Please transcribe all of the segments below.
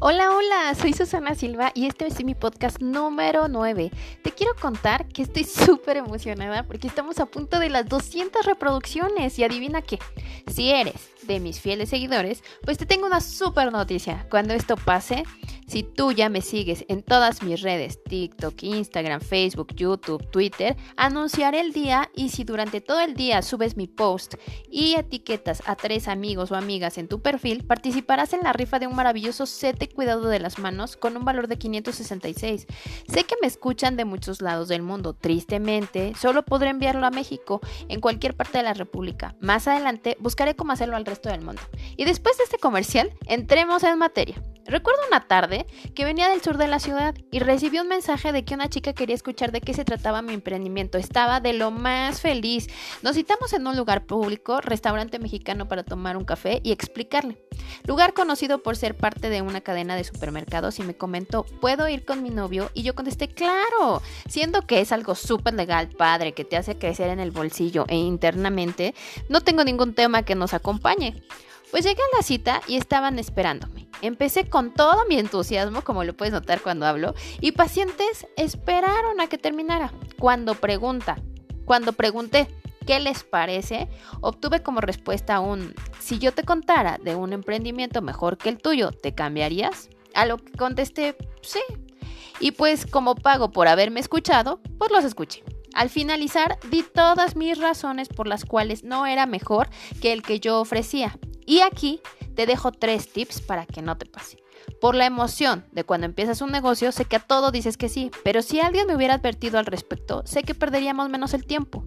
Hola, hola, soy Susana Silva y este es mi podcast número 9. Te quiero contar que estoy súper emocionada porque estamos a punto de las 200 reproducciones y adivina qué, si eres de mis fieles seguidores, pues te tengo una súper noticia. Cuando esto pase, si tú ya me sigues en todas mis redes, TikTok, Instagram, Facebook, YouTube, Twitter, anunciaré el día y si durante todo el día subes mi post y etiquetas a tres amigos o amigas en tu perfil, participarás en la rifa de un maravilloso set de cuidado de las manos con un valor de 566. Sé que me escuchan de muchos lados del mundo. Tristemente, solo podré enviarlo a México, en cualquier parte de la República. Más adelante buscaré cómo hacerlo al resto del mundo. Y después de este comercial, entremos en materia. Recuerdo una tarde que venía del sur de la ciudad y recibí un mensaje de que una chica quería escuchar de qué se trataba mi emprendimiento. Estaba de lo más feliz. Nos citamos en un lugar público, restaurante mexicano para tomar un café y explicarle. Lugar conocido por ser parte de una cadena de supermercados y me comentó, ¿puedo ir con mi novio? Y yo contesté, claro, siendo que es algo súper legal, padre, que te hace crecer en el bolsillo e internamente, no tengo ningún tema que nos acompañe. Pues llegué a la cita y estaban esperándome. Empecé con todo mi entusiasmo, como lo puedes notar cuando hablo, y pacientes esperaron a que terminara. Cuando pregunta, cuando pregunté qué les parece, obtuve como respuesta un si yo te contara de un emprendimiento mejor que el tuyo, ¿te cambiarías? A lo que contesté, sí. Y pues como pago por haberme escuchado, pues los escuché. Al finalizar, di todas mis razones por las cuales no era mejor que el que yo ofrecía. Y aquí te dejo tres tips para que no te pase. Por la emoción de cuando empiezas un negocio, sé que a todo dices que sí, pero si alguien me hubiera advertido al respecto, sé que perderíamos menos el tiempo.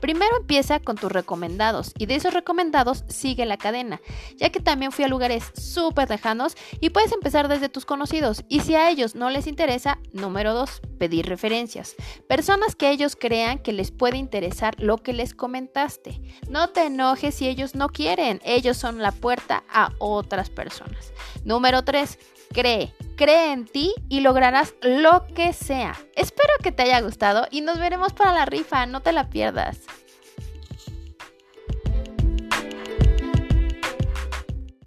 Primero empieza con tus recomendados y de esos recomendados sigue la cadena, ya que también fui a lugares súper lejanos y puedes empezar desde tus conocidos y si a ellos no les interesa, número 2, pedir referencias. Personas que ellos crean que les puede interesar lo que les comentaste. No te enojes si ellos no quieren, ellos son la puerta a otras personas. Número 3, cree. Cree en ti y lograrás lo que sea. Espero que te haya gustado y nos veremos para la rifa, no te la pierdas.